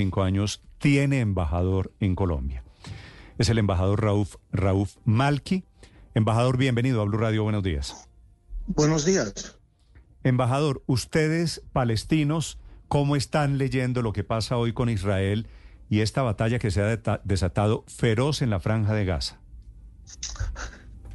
45 años, tiene embajador en Colombia. Es el embajador Raúf, Raúf Malki. Embajador, bienvenido a Blue Radio, buenos días. Buenos días. Embajador, ustedes palestinos, ¿cómo están leyendo lo que pasa hoy con Israel y esta batalla que se ha desatado feroz en la franja de Gaza?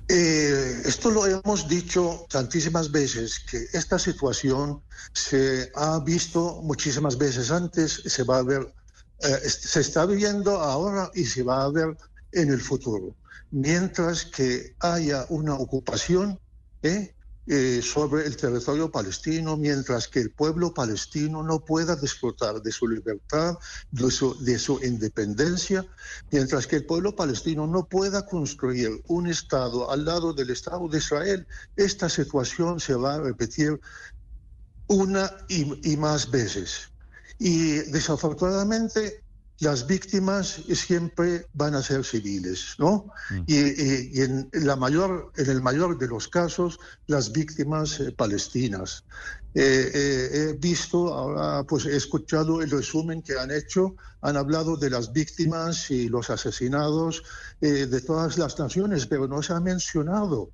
Eh, esto lo hemos dicho tantísimas veces, que esta situación se ha visto muchísimas veces antes, se va a ver, eh, se está viviendo ahora y se va a ver en el futuro. Mientras que haya una ocupación, ¿eh? Eh, sobre el territorio palestino, mientras que el pueblo palestino no pueda disfrutar de su libertad, de su, de su independencia, mientras que el pueblo palestino no pueda construir un Estado al lado del Estado de Israel, esta situación se va a repetir una y, y más veces. Y desafortunadamente las víctimas siempre van a ser civiles, ¿no? Mm. Y, en, la mayor, en el mayor de los casos, las víctimas eh, palestinas. Eh, eh, he visto, ahora pues he escuchado el resumen que han hecho, han hablado de las víctimas y los asesinados de todas las naciones, pero no se ha mencionado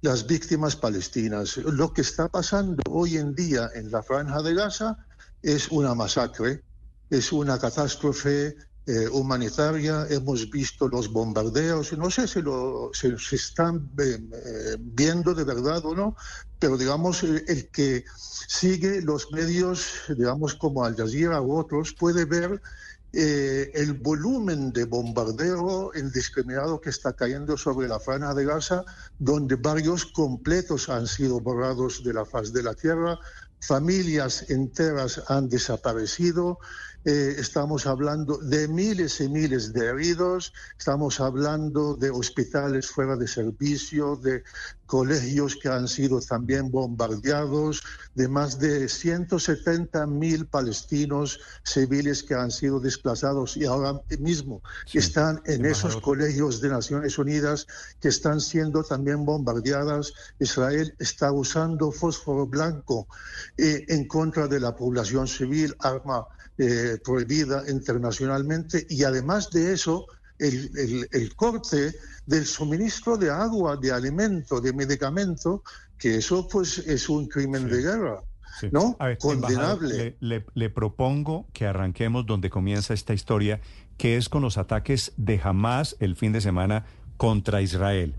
las víctimas palestinas. Lo que está pasando hoy en día en la franja de Gaza es una masacre es una catástrofe eh, humanitaria, hemos visto los bombardeos, no sé si lo se, están eh, eh, viendo de verdad o no, pero digamos, el, que sigue los medios, digamos, como Al Jazeera u otros, puede ver el volumen de bombardeo indiscriminado que está cayendo sobre la franja de Gaza, donde varios completos han sido borrados de la faz de la tierra, familias enteras han desaparecido eh, estamos hablando de miles y miles de heridos, estamos hablando de hospitales fuera de servicio, de colegios que han sido también bombardeados, de más de 170 mil palestinos civiles que han sido desplazados y ahora mismo están en esos colegios de Naciones Unidas que están siendo también bombardeadas. Israel está usando fósforo blanco eh, en contra de la población civil, arma eh, prohibida internacionalmente y además de eso, el, corte del suministro de agua, de alimento, de medicamento, que eso pues es un crimen de guerra. ¿No? Condenable. Le, le, propongo que arranquemos donde comienza esta historia, que es con los ataques de Hamas el fin de semana contra Israel.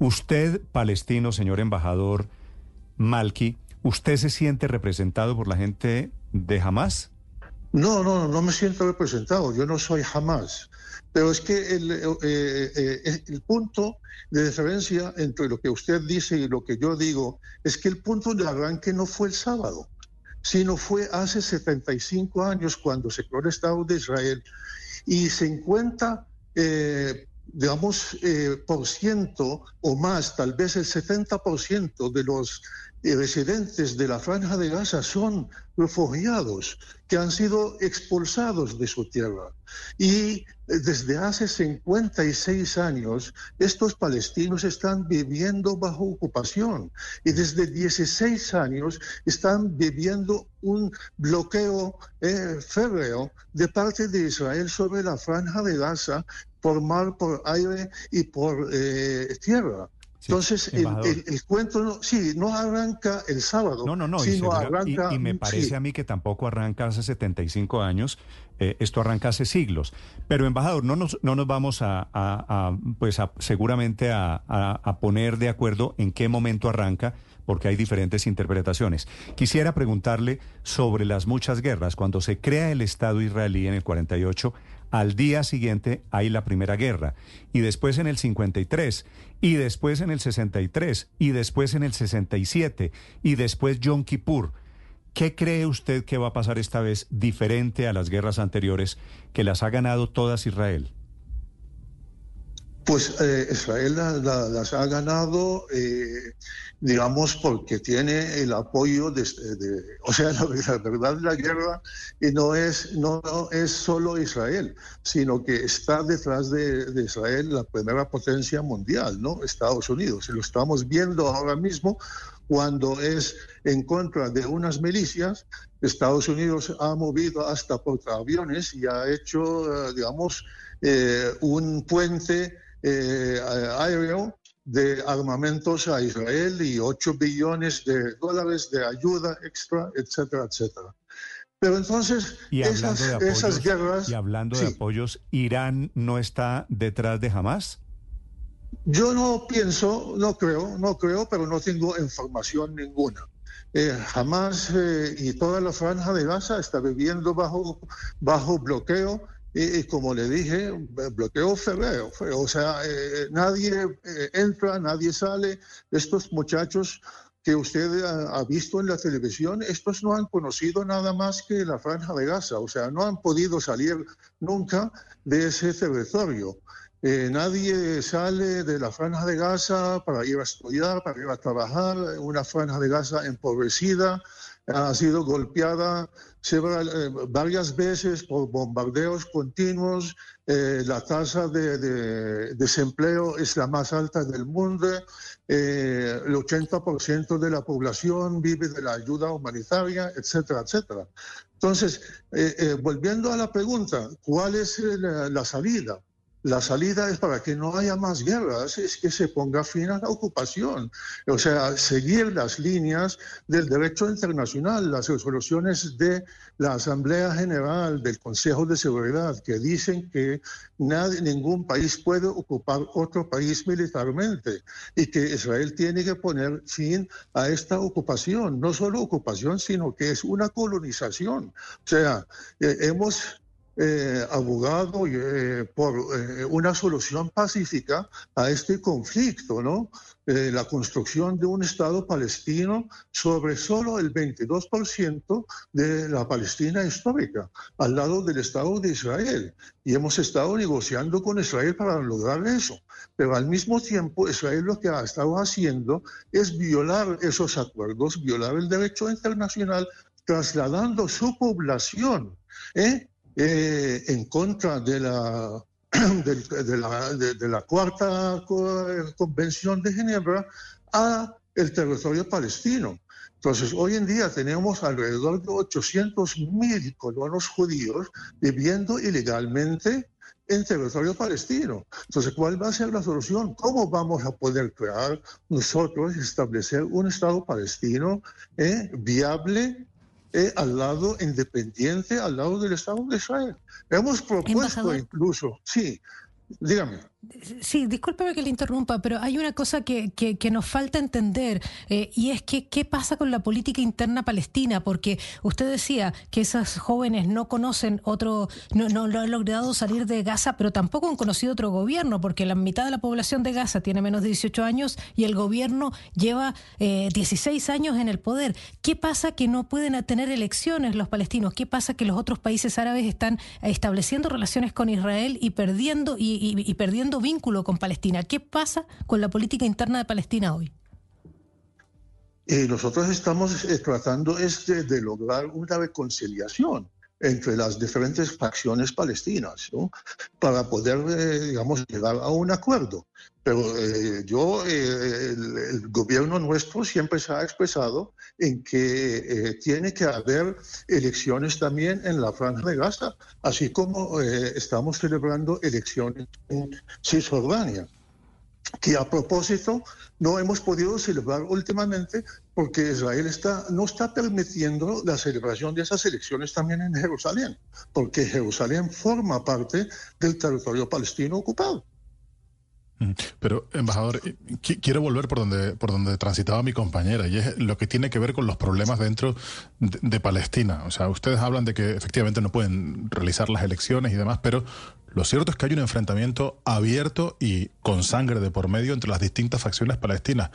Usted, palestino, señor embajador Malki, ¿usted se siente representado por la gente de Hamas? No, no, no me siento representado, yo no soy jamás. Pero es que el, eh, eh, eh, el, punto de diferencia entre lo que usted dice y lo que yo digo es que el punto de arranque no fue el sábado, sino fue hace 75 años cuando se creó el Estado de Israel y 50, digamos, por ciento o más, tal vez el 70% de los residentes de la franja de Gaza son refugiados que han sido expulsados de su tierra. Y desde hace 56 años, estos palestinos están viviendo bajo ocupación y desde 16 años están viviendo un bloqueo eh, férreo de parte de Israel sobre la franja de Gaza por mar, por aire y por eh, tierra. Entonces, el, cuento no, sí, no arranca el sábado. No, no, no. Sino y, arranca, y, me parece a mí que tampoco arranca hace 75 años. Eh, esto arranca hace siglos. Pero, embajador, no nos, no nos vamos a, pues seguramente a, poner de acuerdo en qué momento arranca, porque hay diferentes interpretaciones. Quisiera preguntarle sobre las muchas guerras. Cuando se crea el Estado israelí en el 48, al día siguiente hay la Primera Guerra, y después en el 53, y después en el 63, y después en el 67, y después Yom Kippur. ¿Qué cree usted que va a pasar esta vez diferente a las guerras anteriores que las ha ganado todas Israel? Pues eh, Israel las ha ganado, eh, digamos, porque tiene el apoyo de, o sea, la, verdad la guerra no es no, es solo Israel, sino que está detrás de, Israel la primera potencia mundial, ¿no? Estados Unidos. Y lo estamos viendo ahora mismo cuando es en contra de unas milicias, Estados Unidos ha movido hasta portaaviones y ha hecho, eh, digamos, eh, un puente eh, aéreo de armamentos a Israel y 8 billones de dólares de ayuda extra, etcétera, etcétera. Pero entonces, esas, esas, guerras... Y hablando de apoyos, ¿Irán no está detrás de Hamas? Yo no pienso, no creo, no creo, pero no tengo información ninguna. Eh, jamás eh, y toda la franja de Gaza está viviendo bajo, bajo bloqueo y, como le dije, bloqueo feo, o sea, eh, nadie entra, nadie sale. Estos muchachos que usted ha, visto en la televisión, estos no han conocido nada más que la franja de Gaza, o sea, no han podido salir nunca de ese territorio. Eh, nadie sale de la franja de Gaza para ir a estudiar, para ir a trabajar. Una franja de Gaza empobrecida, ha sido golpeada eh, varias veces por bombardeos continuos. Eh, la tasa de, desempleo es la más alta del mundo. el 80% de la población vive de la ayuda humanitaria, etcétera, etcétera. Entonces, volviendo a la pregunta, ¿cuál es la salida? La salida es para que no haya más guerras, es que se ponga fin a la ocupación. O sea, seguir las líneas del derecho internacional, las resoluciones de la Asamblea General del Consejo de Seguridad que dicen que nadie, ningún país puede ocupar otro país militarmente y que Israel tiene que poner fin a esta ocupación. No solo ocupación, sino que es una colonización. O sea, eh, hemos eh, abogado eh, por eh, una solución pacífica a este conflicto, ¿no? la construcción de un Estado palestino sobre solo el 22% de la Palestina histórica, al lado del Estado de Israel. Y hemos estado negociando con Israel para lograr eso. Pero al mismo tiempo, Israel lo que ha estado haciendo es violar esos acuerdos, violar el derecho internacional, trasladando su población. ¿eh? Eh, en contra de la, de, la, de, la, cuarta convención de Ginebra a el territorio palestino. Entonces, hoy en día tenemos alrededor de 800 mil colonos judíos viviendo ilegalmente en territorio palestino. Entonces, ¿cuál va a ser la solución? ¿Cómo vamos a poder crear nosotros, establecer un Estado palestino eh, viable eh, al lado independiente, al lado del Estado de Israel. Hemos propuesto incluso, sí, dígame. Sí, discúlpeme que le interrumpa, pero hay una cosa que, que, nos falta entender eh, y es que qué pasa con la política interna palestina, porque usted decía que esas jóvenes no conocen otro, no, no, han logrado salir de Gaza, pero tampoco han conocido otro gobierno, porque la mitad de la población de Gaza tiene menos de 18 años y el gobierno lleva eh, 16 años en el poder. ¿Qué pasa que no pueden tener elecciones los palestinos? ¿Qué pasa que los otros países árabes están estableciendo relaciones con Israel y perdiendo y perdiendo vínculo con Palestina. ¿Qué pasa con la política interna de Palestina hoy? Eh, nosotros estamos tratando este de, lograr una reconciliación entre las diferentes facciones palestinas, para poder, eh, digamos, llegar a un acuerdo. Pero yo, el, el, gobierno nuestro siempre se ha expresado en que tiene que haber elecciones también en la franja de Gaza, así como estamos celebrando elecciones en Cisjordania que a propósito no hemos podido celebrar últimamente porque Israel está, no está permitiendo la celebración de esas elecciones también en Jerusalén, porque Jerusalén forma parte del territorio palestino ocupado. Pero, embajador, eh, quiero volver por donde, por donde transitaba mi compañera, y es lo que tiene que ver con los problemas dentro de, de, Palestina. O sea, ustedes hablan de que efectivamente no pueden realizar las elecciones y demás, pero lo cierto es que hay un enfrentamiento abierto y con sangre de por medio entre las distintas facciones palestinas.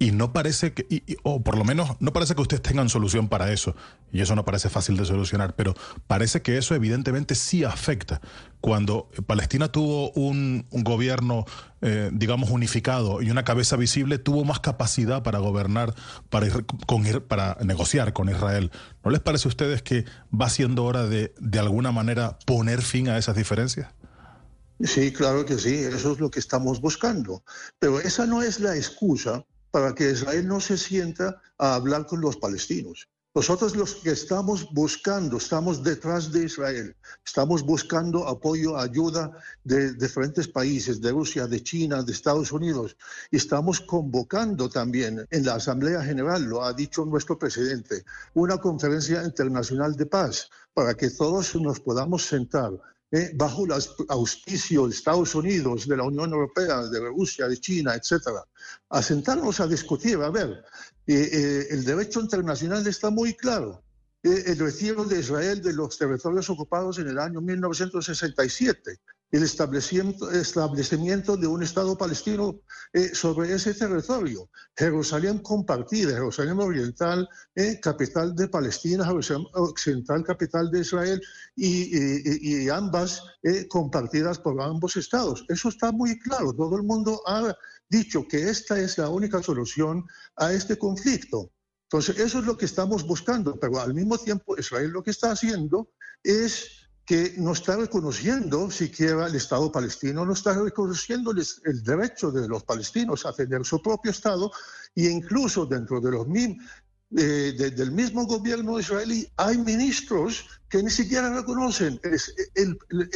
Y no parece que, o por lo menos no parece que ustedes tengan solución para eso. Y eso no parece fácil de solucionar, pero parece que eso evidentemente sí afecta. Cuando Palestina tuvo un, gobierno, eh, digamos, unificado y una cabeza visible, tuvo más capacidad para gobernar, para, con, para negociar con Israel. ¿No les parece a ustedes que va siendo hora de, de alguna manera, poner fin a esas diferencias? Sí, claro que sí, eso es lo que estamos buscando. Pero esa no es la excusa para que Israel no se sienta a hablar con los palestinos. Nosotros los que estamos buscando, estamos detrás de Israel, estamos buscando apoyo, ayuda de diferentes países, de Rusia, de China, de Estados Unidos, y estamos convocando también en la Asamblea General, lo ha dicho nuestro presidente, una conferencia internacional de paz para que todos nos podamos sentar eh, bajo el auspicio de Estados Unidos, de la Unión Europea, de Rusia, de China, etcétera, a sentarnos a discutir, a ver, eh, el derecho internacional está muy claro. Eh, el retiro de Israel de los territorios ocupados en el año 1967, el establecimiento, establecimiento de un Estado palestino eh, sobre ese territorio, Jerusalén compartida, Jerusalén Oriental, capital de Palestina, Jerusalén Occidental, capital de Israel, y, y ambas compartidas por ambos estados. Eso está muy claro, todo el mundo ha dicho que esta es la única solución a este conflicto. Entonces, eso es lo que estamos buscando, pero al mismo tiempo Israel lo que está haciendo es que no está reconociendo siquiera el Estado palestino, no está reconociendo el derecho de los palestinos a tener su propio Estado e incluso dentro de los eh, del mismo gobierno israelí hay ministros que ni siquiera reconocen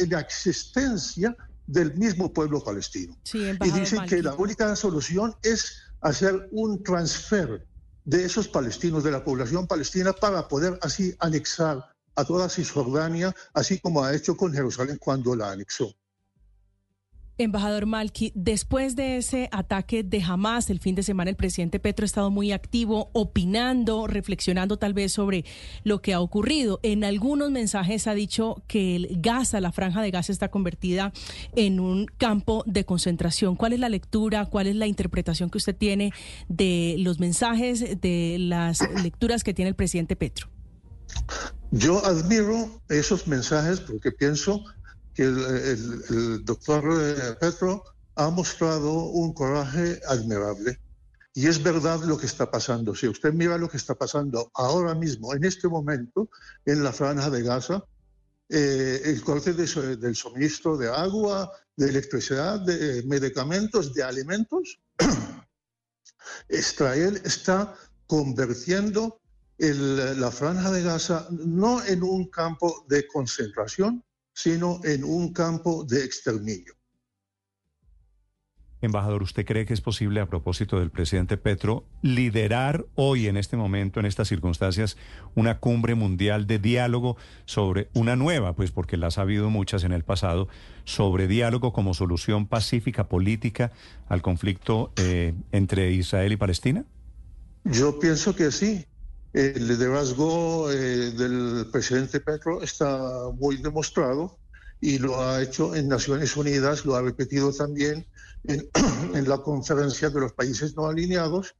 la existencia del mismo pueblo palestino. y dicen que la única solución es hacer un transfer de esos palestinos, de la población palestina, para poder así anexar a toda Cisjordania, así como ha hecho con Jerusalén cuando la anexó. Embajador Malki, después de ese ataque de Hamas el fin de semana, el presidente Petro ha estado muy activo, opinando, reflexionando tal vez sobre lo que ha ocurrido. En algunos mensajes ha dicho que el Gaza, la franja de Gaza, está convertida en un campo de concentración. ¿Cuál es la lectura, cuál es la interpretación que usted tiene de los mensajes, de las lecturas que tiene el presidente Petro? Yo admiro esos mensajes porque pienso que el, doctor eh, Petro ha mostrado un coraje admirable. Y es verdad lo que está pasando. Si usted mira lo que está pasando ahora mismo, en este momento, en la franja de Gaza, eh, el corte del suministro de agua, de electricidad, de medicamentos, de alimentos, Israel está convirtiendo la franja de Gaza no en un campo de concentración, sino en un campo de exterminio. Embajador, ¿usted cree que es posible, a propósito del presidente Petro, liderar hoy, en este momento, en estas circunstancias, una cumbre mundial de diálogo sobre una nueva, pues porque las ha habido muchas en el pasado, sobre diálogo como solución pacífica política al conflicto eh, entre Israel y Palestina? Yo pienso que sí. El liderazgo eh, del presidente Petro está muy demostrado y lo ha hecho en Naciones Unidas, lo ha repetido también en, la conferencia de los países no alineados.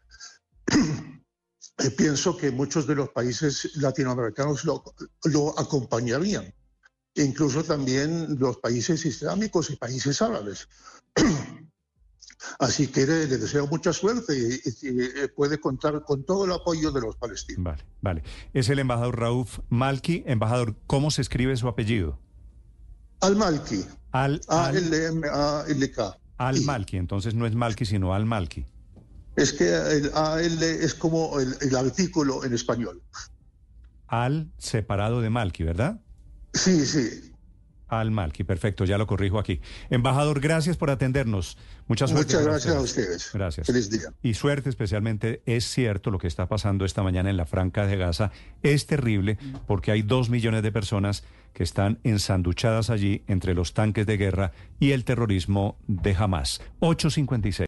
pienso que muchos de los países latinoamericanos lo, lo acompañarían, incluso también los países islámicos y países árabes. Así que le, deseo mucha suerte y, eh, puede contar con todo el apoyo de los palestinos. Vale, vale. Es el embajador Rauf Malki. Embajador, ¿cómo se escribe su apellido? Al-Malki. Al, A-L-M-A-L-K. Al-Malki, entonces no es Malki, sino Al-Malki. Es que el A-L es como el, artículo en español. Al separado de Malki, ¿verdad? Sí, sí. Al Malki, perfecto, ya lo corrijo aquí. Embajador, gracias por atendernos. Muchas Muchas gracias a ustedes. Gracias. Feliz día. Y suerte especialmente, es cierto lo que está pasando esta mañana en la Franca de Gaza, es terrible porque hay dos millones de personas que están ensanduchadas allí entre los tanques de guerra y el terrorismo de Hamas. 856.